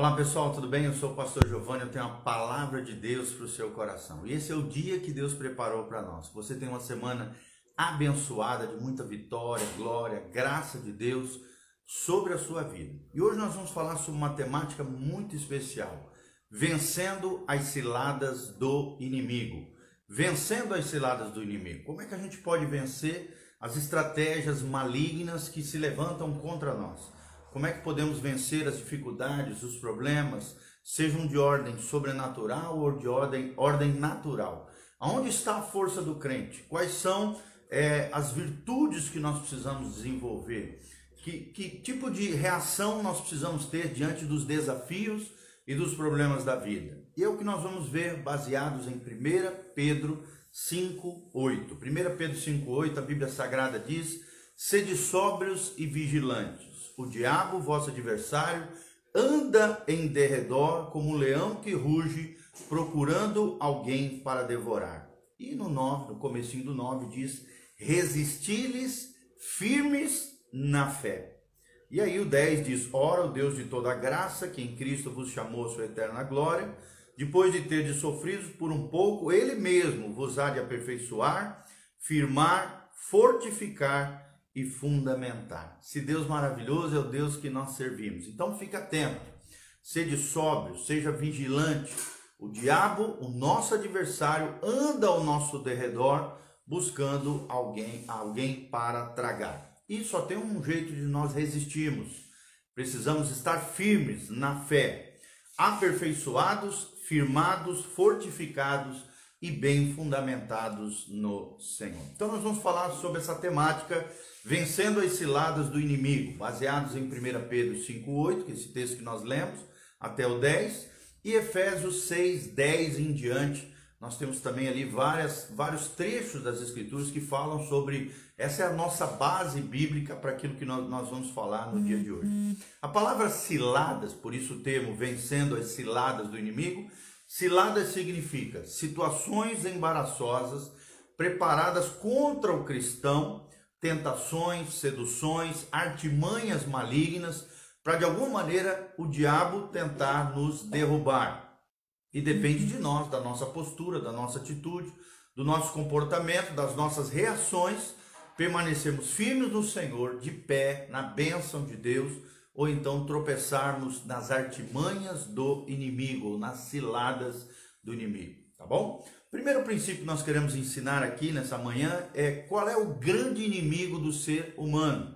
Olá pessoal, tudo bem? Eu sou o pastor Giovanni, eu tenho uma palavra de Deus para o seu coração. E esse é o dia que Deus preparou para nós. Você tem uma semana abençoada, de muita vitória, glória, graça de Deus sobre a sua vida. E hoje nós vamos falar sobre uma temática muito especial: vencendo as ciladas do inimigo. Vencendo as ciladas do inimigo. Como é que a gente pode vencer as estratégias malignas que se levantam contra nós? Como é que podemos vencer as dificuldades, os problemas, sejam de ordem sobrenatural ou de ordem, ordem natural? Aonde está a força do crente? Quais são é, as virtudes que nós precisamos desenvolver? Que, que tipo de reação nós precisamos ter diante dos desafios e dos problemas da vida? E é o que nós vamos ver baseados em 1 Pedro 5,8. 1 Pedro 5,8, a Bíblia Sagrada diz: Sede sóbrios e vigilantes o diabo, vosso adversário, anda em derredor como um leão que ruge, procurando alguém para devorar. E no 9, no comecinho do 9 diz: resisti-lhes firmes na fé. E aí o 10 diz: Ora, o Deus de toda graça, que em Cristo vos chamou a sua eterna glória, depois de ter de sofrido por um pouco, ele mesmo vos há de aperfeiçoar, firmar, fortificar e fundamentar. Se Deus maravilhoso é o Deus que nós servimos. Então fica atento, seja sóbrio, seja vigilante. O diabo, o nosso adversário, anda ao nosso derredor buscando alguém, alguém para tragar. E só tem um jeito de nós resistirmos. Precisamos estar firmes na fé, aperfeiçoados, firmados, fortificados e bem fundamentados no Senhor. Então nós vamos falar sobre essa temática vencendo as ciladas do inimigo, baseados em 1 Pedro 5:8, que é esse texto que nós lemos, até o 10, e Efésios 6, 10 em diante. Nós temos também ali várias, vários trechos das Escrituras que falam sobre. Essa é a nossa base bíblica para aquilo que nós, nós vamos falar no dia de hoje. A palavra ciladas, por isso o termo vencendo as ciladas do inimigo, Ciladas significa situações embaraçosas preparadas contra o cristão, tentações, seduções, artimanhas malignas, para de alguma maneira o diabo tentar nos derrubar. E depende de nós, da nossa postura, da nossa atitude, do nosso comportamento, das nossas reações, permanecermos firmes no Senhor, de pé, na bênção de Deus ou então tropeçarmos nas artimanhas do inimigo, nas ciladas do inimigo, tá bom? Primeiro princípio que nós queremos ensinar aqui nessa manhã é qual é o grande inimigo do ser humano.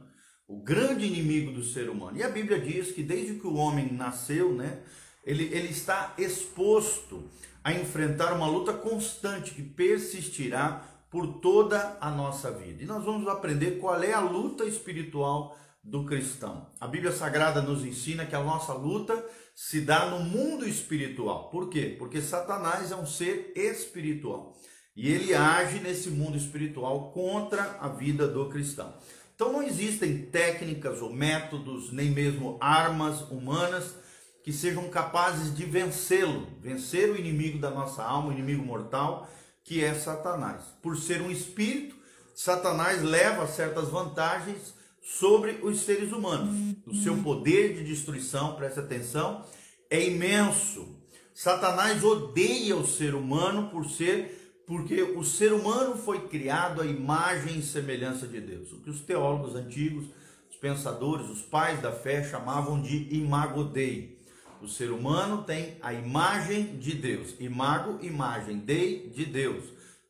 O grande inimigo do ser humano. E a Bíblia diz que desde que o homem nasceu, né, ele, ele está exposto a enfrentar uma luta constante que persistirá por toda a nossa vida. E nós vamos aprender qual é a luta espiritual do cristão. A Bíblia Sagrada nos ensina que a nossa luta se dá no mundo espiritual. Por quê? Porque Satanás é um ser espiritual e ele age nesse mundo espiritual contra a vida do cristão. Então não existem técnicas ou métodos, nem mesmo armas humanas que sejam capazes de vencê-lo, vencer o inimigo da nossa alma, o inimigo mortal, que é Satanás. Por ser um espírito, Satanás leva certas vantagens sobre os seres humanos. O seu poder de destruição, preste atenção, é imenso. Satanás odeia o ser humano por ser porque o ser humano foi criado à imagem e semelhança de Deus. O que os teólogos antigos, os pensadores, os pais da fé chamavam de imago Dei. O ser humano tem a imagem de Deus. Imago, imagem, Dei, de Deus.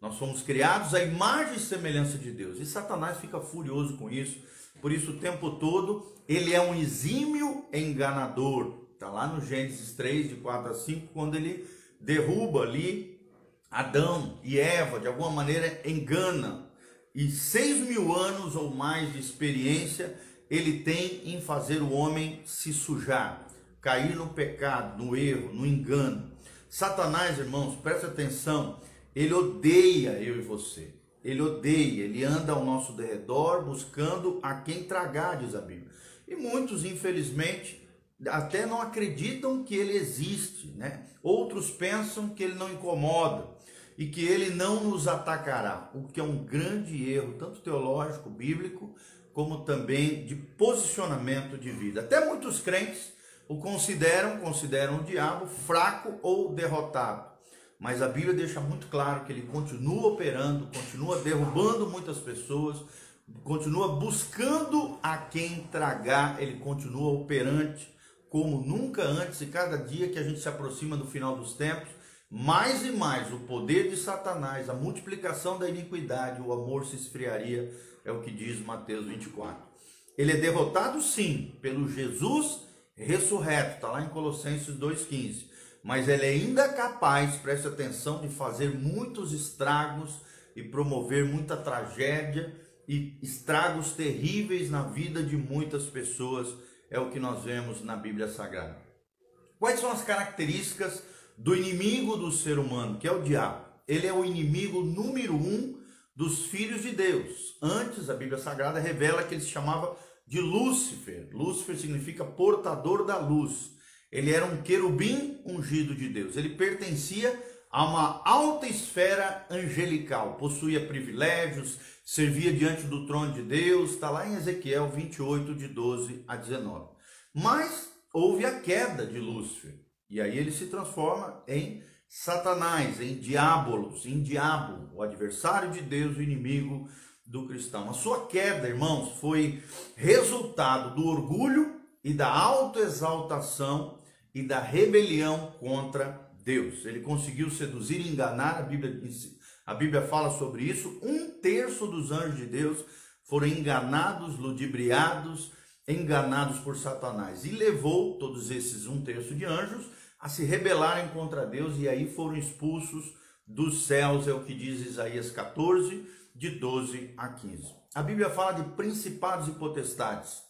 Nós fomos criados à imagem e semelhança de Deus. E Satanás fica furioso com isso por isso, o tempo todo, ele é um exímio enganador. Está lá no Gênesis 3, de 4 a 5, quando ele derruba ali Adão e Eva, de alguma maneira engana. E seis mil anos ou mais de experiência ele tem em fazer o homem se sujar, cair no pecado, no erro, no engano. Satanás, irmãos, preste atenção, ele odeia eu e você. Ele odeia, ele anda ao nosso derredor buscando a quem tragar, diz a Bíblia. E muitos, infelizmente, até não acreditam que ele existe, né? Outros pensam que ele não incomoda e que ele não nos atacará, o que é um grande erro, tanto teológico, bíblico, como também de posicionamento de vida. Até muitos crentes o consideram, consideram o diabo fraco ou derrotado. Mas a Bíblia deixa muito claro que ele continua operando, continua derrubando muitas pessoas, continua buscando a quem tragar, ele continua operante como nunca antes, e cada dia que a gente se aproxima do final dos tempos, mais e mais o poder de Satanás, a multiplicação da iniquidade, o amor se esfriaria, é o que diz Mateus 24. Ele é derrotado sim pelo Jesus ressurreto, está lá em Colossenses 2,15. Mas ele é ainda capaz, preste atenção, de fazer muitos estragos e promover muita tragédia e estragos terríveis na vida de muitas pessoas, é o que nós vemos na Bíblia Sagrada. Quais são as características do inimigo do ser humano, que é o diabo? Ele é o inimigo número um dos filhos de Deus. Antes, a Bíblia Sagrada revela que ele se chamava de Lúcifer. Lúcifer significa portador da luz. Ele era um querubim ungido de Deus. Ele pertencia a uma alta esfera angelical, possuía privilégios, servia diante do trono de Deus, está lá em Ezequiel 28, de 12 a 19. Mas houve a queda de Lúcifer, e aí ele se transforma em Satanás, em diabolos, em diabo, o adversário de Deus, o inimigo do cristão. A sua queda, irmãos, foi resultado do orgulho e da autoexaltação e da rebelião contra Deus. Ele conseguiu seduzir e enganar, a Bíblia, a Bíblia fala sobre isso. Um terço dos anjos de Deus foram enganados, ludibriados, enganados por Satanás. E levou todos esses um terço de anjos a se rebelarem contra Deus e aí foram expulsos dos céus, é o que diz Isaías 14, de 12 a 15. A Bíblia fala de principados e potestades,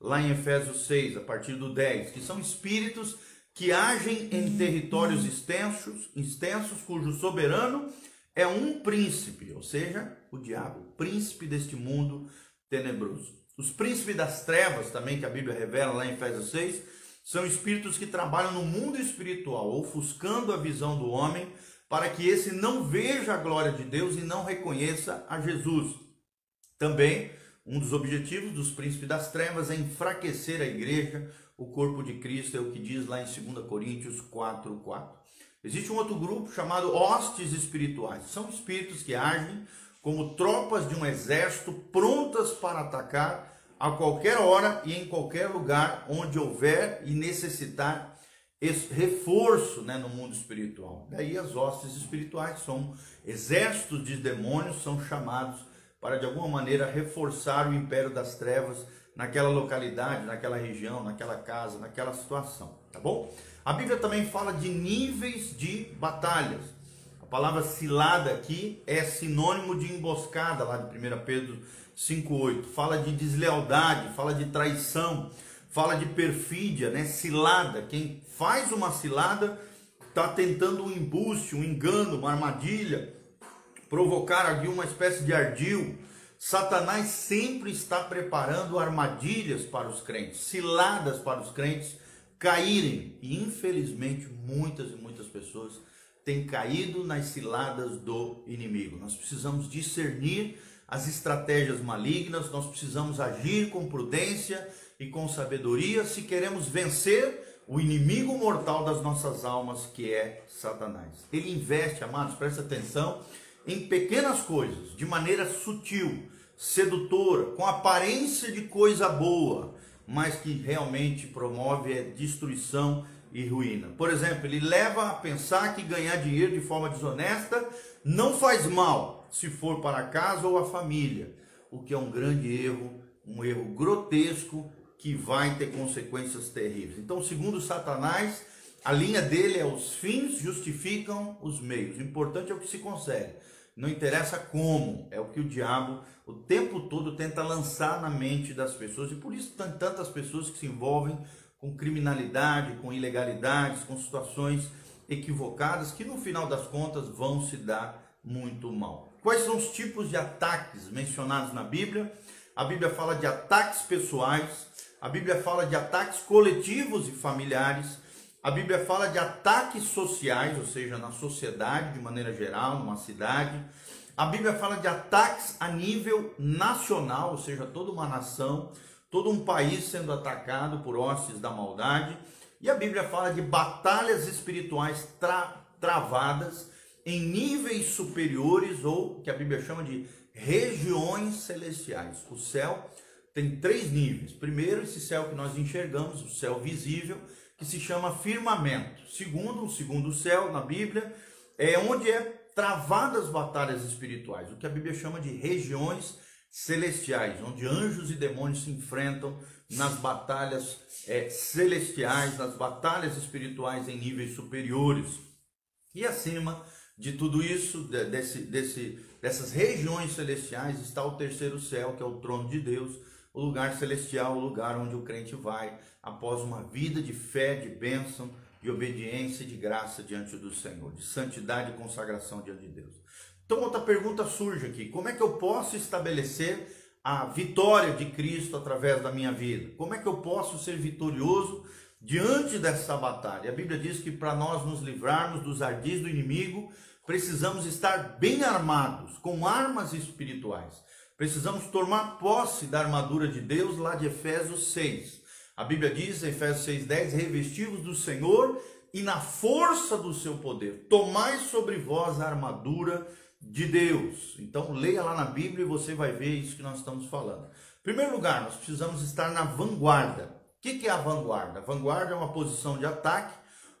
lá em Efésios 6, a partir do 10, que são espíritos que agem em territórios extensos, extensos cujo soberano é um príncipe, ou seja, o diabo, príncipe deste mundo tenebroso. Os príncipes das trevas, também que a Bíblia revela lá em Efésios 6, são espíritos que trabalham no mundo espiritual, ofuscando a visão do homem, para que esse não veja a glória de Deus e não reconheça a Jesus. Também, um dos objetivos dos príncipes das trevas é enfraquecer a igreja, o corpo de Cristo, é o que diz lá em 2 Coríntios 4, 4. Existe um outro grupo chamado hostes espirituais. São espíritos que agem como tropas de um exército prontas para atacar a qualquer hora e em qualquer lugar onde houver e necessitar reforço né, no mundo espiritual. Daí as hostes espirituais são exércitos de demônios, são chamados para de alguma maneira reforçar o império das trevas naquela localidade, naquela região, naquela casa, naquela situação, tá bom? A Bíblia também fala de níveis de batalhas. A palavra cilada aqui é sinônimo de emboscada, lá de 1 Pedro 5,8. Fala de deslealdade, fala de traição, fala de perfídia, né? Cilada. Quem faz uma cilada está tentando um embuste, um engano, uma armadilha, provocar ali uma espécie de ardil Satanás sempre está preparando armadilhas para os crentes, ciladas para os crentes caírem. E infelizmente muitas e muitas pessoas têm caído nas ciladas do inimigo. Nós precisamos discernir as estratégias malignas, nós precisamos agir com prudência e com sabedoria se queremos vencer o inimigo mortal das nossas almas, que é Satanás. Ele investe, amados, presta atenção em pequenas coisas, de maneira sutil, sedutora, com aparência de coisa boa, mas que realmente promove a destruição e ruína. Por exemplo, ele leva a pensar que ganhar dinheiro de forma desonesta não faz mal, se for para casa ou a família, o que é um grande erro, um erro grotesco que vai ter consequências terríveis. Então, segundo Satanás, a linha dele é os fins justificam os meios. O importante é o que se consegue. Não interessa como, é o que o diabo o tempo todo tenta lançar na mente das pessoas. E por isso tantas pessoas que se envolvem com criminalidade, com ilegalidades, com situações equivocadas que no final das contas vão se dar muito mal. Quais são os tipos de ataques mencionados na Bíblia? A Bíblia fala de ataques pessoais, a Bíblia fala de ataques coletivos e familiares, a Bíblia fala de ataques sociais, ou seja, na sociedade de maneira geral, numa cidade. A Bíblia fala de ataques a nível nacional, ou seja, toda uma nação, todo um país sendo atacado por hostes da maldade. E a Bíblia fala de batalhas espirituais tra travadas em níveis superiores, ou que a Bíblia chama de regiões celestiais. O céu tem três níveis. Primeiro, esse céu que nós enxergamos, o céu visível, que se chama firmamento. Segundo, o segundo céu na Bíblia é onde é travadas batalhas espirituais, o que a Bíblia chama de regiões celestiais, onde anjos e demônios se enfrentam nas batalhas é, celestiais, nas batalhas espirituais em níveis superiores. E acima de tudo isso, desse, desse, dessas regiões celestiais, está o terceiro céu, que é o trono de Deus, o lugar celestial, o lugar onde o crente vai após uma vida de fé, de bênção, de obediência e de graça diante do Senhor, de santidade e consagração diante de Deus. Então, outra pergunta surge aqui: como é que eu posso estabelecer a vitória de Cristo através da minha vida? Como é que eu posso ser vitorioso diante dessa batalha? A Bíblia diz que para nós nos livrarmos dos ardis do inimigo, precisamos estar bem armados, com armas espirituais. Precisamos tomar posse da armadura de Deus lá de Efésios 6. A Bíblia diz em Efésios 6,10: revestivos do Senhor e na força do seu poder, tomai sobre vós a armadura de Deus. Então leia lá na Bíblia e você vai ver isso que nós estamos falando. Em primeiro lugar, nós precisamos estar na vanguarda. O que é a vanguarda? A vanguarda é uma posição de ataque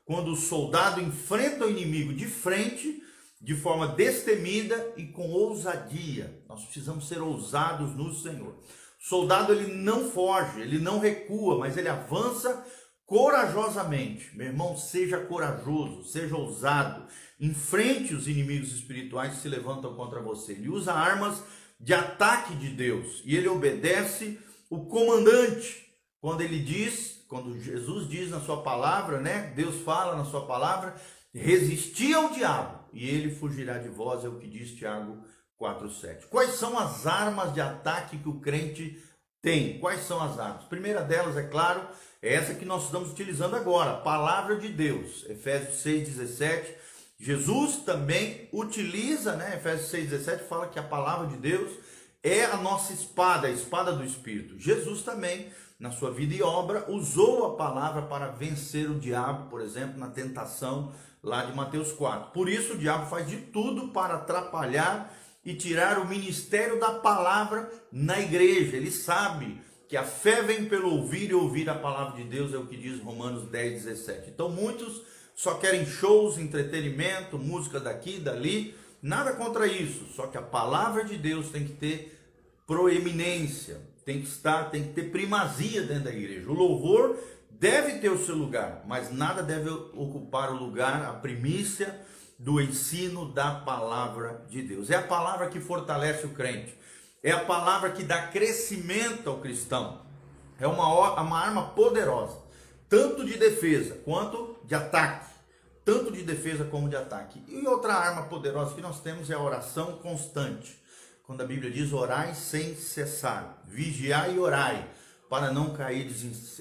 quando o soldado enfrenta o inimigo de frente de forma destemida e com ousadia. Nós precisamos ser ousados no Senhor. Soldado ele não foge, ele não recua, mas ele avança corajosamente. Meu irmão, seja corajoso, seja ousado, enfrente os inimigos espirituais que se levantam contra você. Ele usa armas de ataque de Deus e ele obedece o comandante quando ele diz, quando Jesus diz na sua palavra, né? Deus fala na sua palavra, resisti ao diabo e ele fugirá de vós, é o que diz Tiago 4:7. Quais são as armas de ataque que o crente tem? Quais são as armas? Primeira delas, é claro, é essa que nós estamos utilizando agora, a palavra de Deus. Efésios 6:17. Jesus também utiliza, né? Efésios 6:17 fala que a palavra de Deus é a nossa espada, a espada do espírito. Jesus também na sua vida e obra, usou a palavra para vencer o diabo, por exemplo, na tentação lá de Mateus 4. Por isso o diabo faz de tudo para atrapalhar e tirar o ministério da palavra na igreja. Ele sabe que a fé vem pelo ouvir e ouvir a palavra de Deus, é o que diz Romanos 10, 17. Então muitos só querem shows, entretenimento, música daqui, dali, nada contra isso, só que a palavra de Deus tem que ter proeminência, tem que estar, tem que ter primazia dentro da igreja. O louvor deve ter o seu lugar, mas nada deve ocupar o lugar, a primícia do ensino da palavra de Deus. É a palavra que fortalece o crente, é a palavra que dá crescimento ao cristão. É uma, uma arma poderosa, tanto de defesa quanto de ataque. Tanto de defesa como de ataque. E outra arma poderosa que nós temos é a oração constante. Quando a Bíblia diz orai sem cessar, vigiai e orai para não cair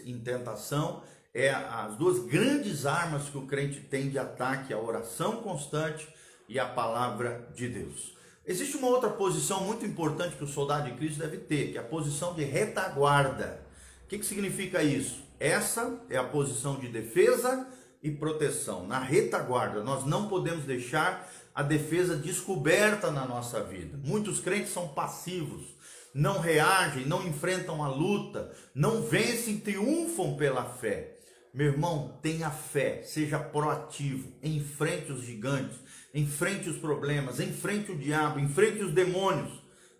em tentação, é as duas grandes armas que o crente tem de ataque, a oração constante e a palavra de Deus. Existe uma outra posição muito importante que o soldado de Cristo deve ter, que é a posição de retaguarda. O que, que significa isso? Essa é a posição de defesa e proteção. Na retaguarda, nós não podemos deixar a defesa descoberta na nossa vida. Muitos crentes são passivos não reagem, não enfrentam a luta, não vencem, triunfam pela fé. Meu irmão, tenha fé, seja proativo, enfrente os gigantes, enfrente os problemas, enfrente o diabo, enfrente os demônios.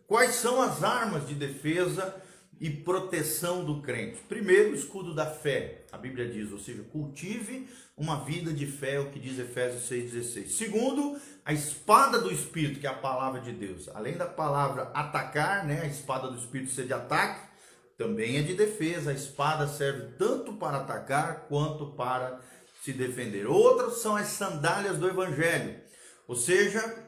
Quais são as armas de defesa e proteção do crente? Primeiro, o escudo da fé, a Bíblia diz, ou seja, cultive uma vida de fé, o que diz Efésios 6,16. Segundo, a espada do Espírito, que é a palavra de Deus. Além da palavra atacar, né, a espada do Espírito ser de ataque, também é de defesa. A espada serve tanto para atacar quanto para se defender. Outras são as sandálias do Evangelho, ou seja,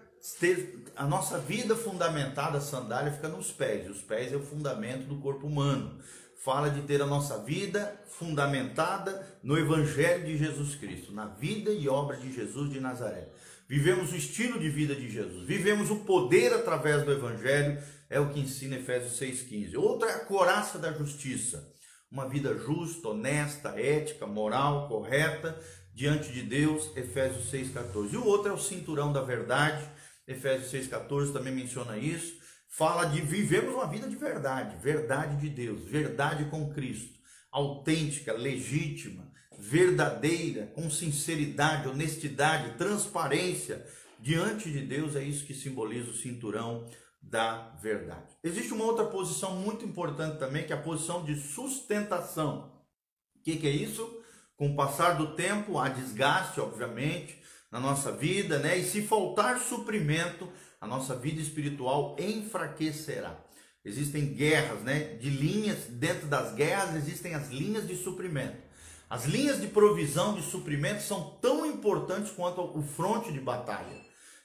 a nossa vida fundamentada, a sandália fica nos pés. Os pés é o fundamento do corpo humano fala de ter a nossa vida fundamentada no Evangelho de Jesus Cristo, na vida e obra de Jesus de Nazaré. vivemos o estilo de vida de Jesus, vivemos o poder através do Evangelho, é o que ensina Efésios 6,15. Outra é a coraça da justiça, uma vida justa, honesta, ética, moral, correta, diante de Deus, Efésios 6,14. E o outro é o cinturão da verdade, Efésios 6,14 também menciona isso. Fala de vivemos uma vida de verdade, verdade de Deus, verdade com Cristo, autêntica, legítima, verdadeira, com sinceridade, honestidade, transparência diante de Deus. É isso que simboliza o cinturão da verdade. Existe uma outra posição muito importante também, que é a posição de sustentação. O que, que é isso? Com o passar do tempo, há desgaste, obviamente, na nossa vida, né? E se faltar suprimento, a nossa vida espiritual enfraquecerá. Existem guerras, né? De linhas, dentro das guerras existem as linhas de suprimento. As linhas de provisão, de suprimento são tão importantes quanto o fronte de batalha.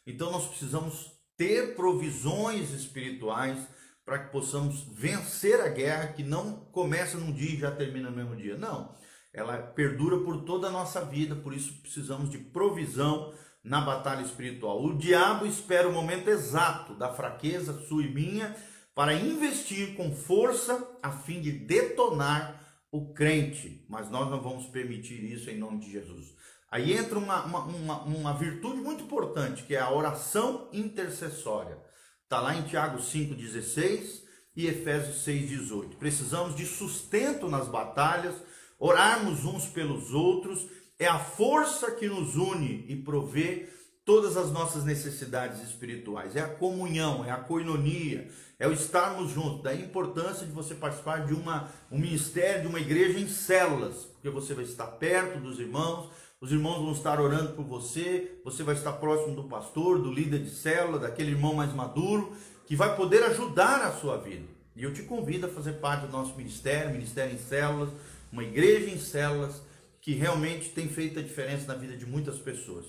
Então nós precisamos ter provisões espirituais para que possamos vencer a guerra que não começa num dia e já termina no mesmo dia. Não ela perdura por toda a nossa vida, por isso precisamos de provisão na batalha espiritual. O diabo espera o momento exato da fraqueza sua e minha para investir com força a fim de detonar o crente, mas nós não vamos permitir isso em nome de Jesus. Aí entra uma, uma, uma, uma virtude muito importante, que é a oração intercessória. Está lá em Tiago 5,16 e Efésios 6,18. Precisamos de sustento nas batalhas, orarmos uns pelos outros, é a força que nos une e provê todas as nossas necessidades espirituais. É a comunhão, é a coinonia, é o estarmos juntos. Daí a importância de você participar de uma, um ministério, de uma igreja em células, porque você vai estar perto dos irmãos, os irmãos vão estar orando por você, você vai estar próximo do pastor, do líder de célula, daquele irmão mais maduro, que vai poder ajudar a sua vida. E eu te convido a fazer parte do nosso ministério, Ministério em Células, uma igreja em células que realmente tem feito a diferença na vida de muitas pessoas.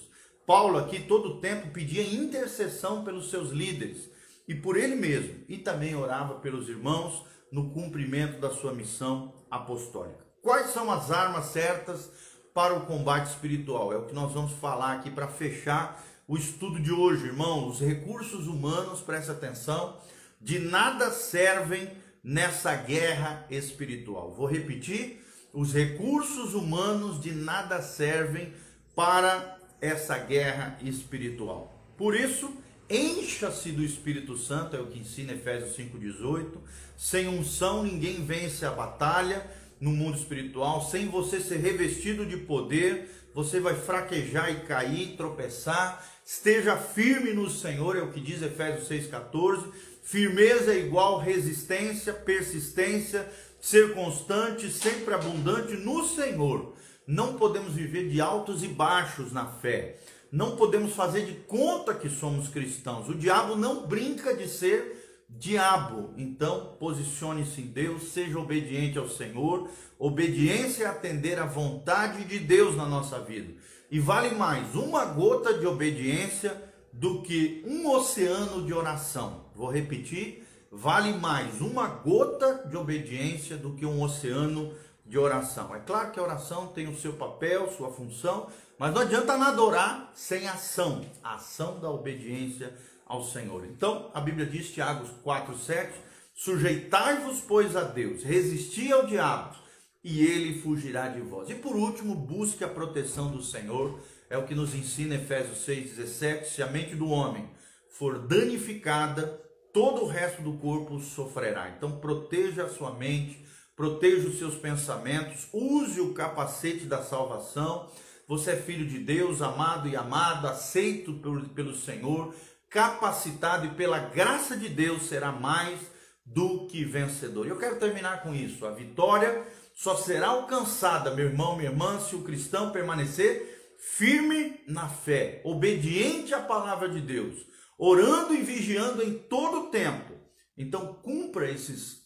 Paulo aqui todo o tempo pedia intercessão pelos seus líderes e por ele mesmo, e também orava pelos irmãos no cumprimento da sua missão apostólica. Quais são as armas certas para o combate espiritual? É o que nós vamos falar aqui para fechar o estudo de hoje, irmão. Os recursos humanos, preste atenção, de nada servem nessa guerra espiritual. Vou repetir: os recursos humanos de nada servem para essa guerra espiritual. Por isso, encha-se do Espírito Santo, é o que ensina Efésios 5,18. Sem unção, ninguém vence a batalha no mundo espiritual. Sem você ser revestido de poder, você vai fraquejar e cair, tropeçar. Esteja firme no Senhor, é o que diz Efésios 6,14. Firmeza é igual resistência, persistência, ser constante, sempre abundante no Senhor. Não podemos viver de altos e baixos na fé. Não podemos fazer de conta que somos cristãos. O diabo não brinca de ser diabo. Então, posicione-se em Deus, seja obediente ao Senhor. Obediência é atender à vontade de Deus na nossa vida. E vale mais uma gota de obediência do que um oceano de oração. Vou repetir vale mais uma gota de obediência do que um oceano de oração. É claro que a oração tem o seu papel, sua função, mas não adianta nada orar sem ação, a ação da obediência ao Senhor. Então, a Bíblia diz, Tiago 4,7: Sujeitai-vos, pois, a Deus, resisti ao diabo, e ele fugirá de vós. E por último, busque a proteção do Senhor, é o que nos ensina Efésios 6,17: Se a mente do homem for danificada, todo o resto do corpo sofrerá. Então proteja a sua mente, proteja os seus pensamentos, use o capacete da salvação. Você é filho de Deus, amado e amado, aceito pelo Senhor, capacitado e pela graça de Deus será mais do que vencedor. Eu quero terminar com isso. A vitória só será alcançada, meu irmão, minha irmã, se o cristão permanecer firme na fé, obediente à palavra de Deus orando e vigiando em todo o tempo. Então, cumpra esses,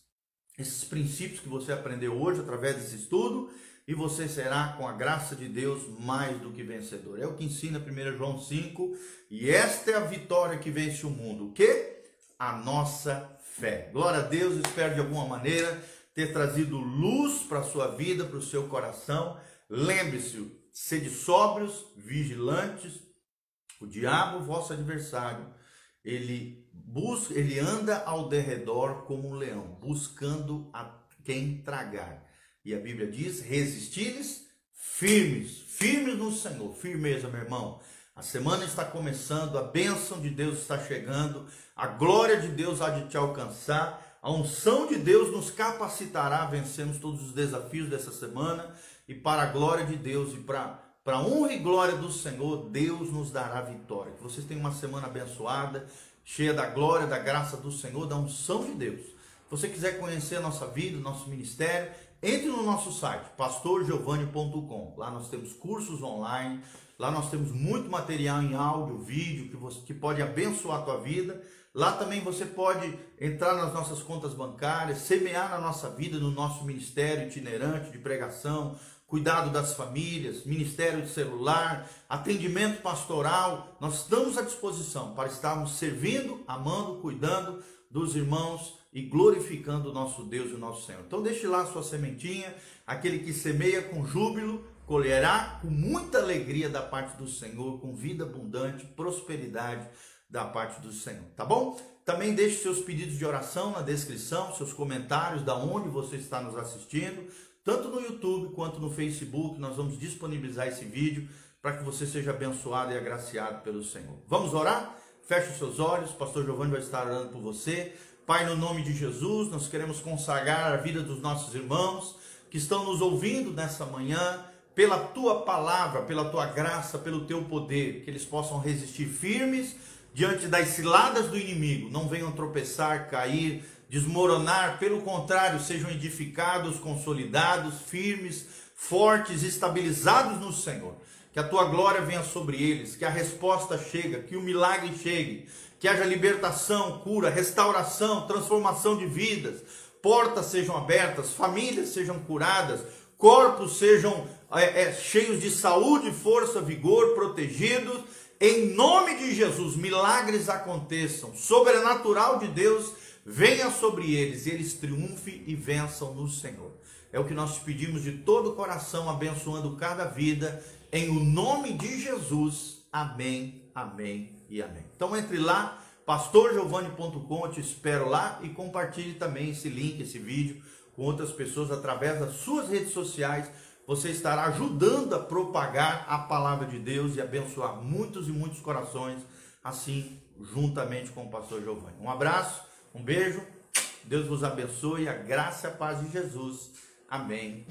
esses princípios que você aprendeu hoje através desse estudo e você será, com a graça de Deus, mais do que vencedor. É o que ensina 1 João 5, e esta é a vitória que vence o mundo. O que? A nossa fé. Glória a Deus, espero de alguma maneira ter trazido luz para a sua vida, para o seu coração. Lembre-se, sede sóbrios, vigilantes, O diabo, vosso adversário, ele busca, ele anda ao derredor como um leão, buscando a quem tragar. E a Bíblia diz: resistir-lhes firmes, firmes no Senhor. Firmeza, meu irmão. A semana está começando, a bênção de Deus está chegando, a glória de Deus há de te alcançar, a unção de Deus nos capacitará a vencermos todos os desafios dessa semana e para a glória de Deus e para para honra e glória do Senhor, Deus nos dará vitória. Que vocês tenham uma semana abençoada, cheia da glória, da graça do Senhor, da unção de Deus. Se você quiser conhecer a nossa vida, nosso ministério, entre no nosso site, pastorgiovanni.com. Lá nós temos cursos online, lá nós temos muito material em áudio, vídeo, que, você, que pode abençoar a tua vida. Lá também você pode entrar nas nossas contas bancárias, semear na nossa vida, no nosso ministério itinerante de pregação, cuidado das famílias, ministério de celular, atendimento pastoral. Nós estamos à disposição para estarmos servindo, amando, cuidando dos irmãos e glorificando o nosso Deus e o nosso Senhor. Então deixe lá a sua sementinha, aquele que semeia com júbilo, colherá com muita alegria da parte do Senhor, com vida abundante, prosperidade da parte do Senhor, tá bom? Também deixe seus pedidos de oração na descrição, seus comentários, da onde você está nos assistindo, tanto no YouTube quanto no Facebook, nós vamos disponibilizar esse vídeo para que você seja abençoado e agraciado pelo Senhor. Vamos orar? Feche os seus olhos, pastor Giovanni vai estar orando por você. Pai, no nome de Jesus, nós queremos consagrar a vida dos nossos irmãos que estão nos ouvindo nessa manhã, pela tua palavra, pela tua graça, pelo teu poder, que eles possam resistir firmes diante das ciladas do inimigo, não venham tropeçar, cair, desmoronar, pelo contrário, sejam edificados, consolidados, firmes, fortes, estabilizados no Senhor. Que a tua glória venha sobre eles, que a resposta chegue, que o milagre chegue, que haja libertação, cura, restauração, transformação de vidas, portas sejam abertas, famílias sejam curadas, corpos sejam é, é, cheios de saúde, força, vigor, protegidos. Em nome de Jesus, milagres aconteçam, sobrenatural de Deus venha sobre eles e eles triunfem e vençam no Senhor. É o que nós pedimos de todo o coração, abençoando cada vida, em o nome de Jesus. Amém, amém e amém. Então entre lá, pastorgiovanni.com, eu te espero lá e compartilhe também esse link, esse vídeo com outras pessoas através das suas redes sociais. Você estará ajudando a propagar a palavra de Deus e abençoar muitos e muitos corações, assim, juntamente com o pastor Giovanni. Um abraço, um beijo, Deus vos abençoe, a graça e a paz de Jesus. Amém.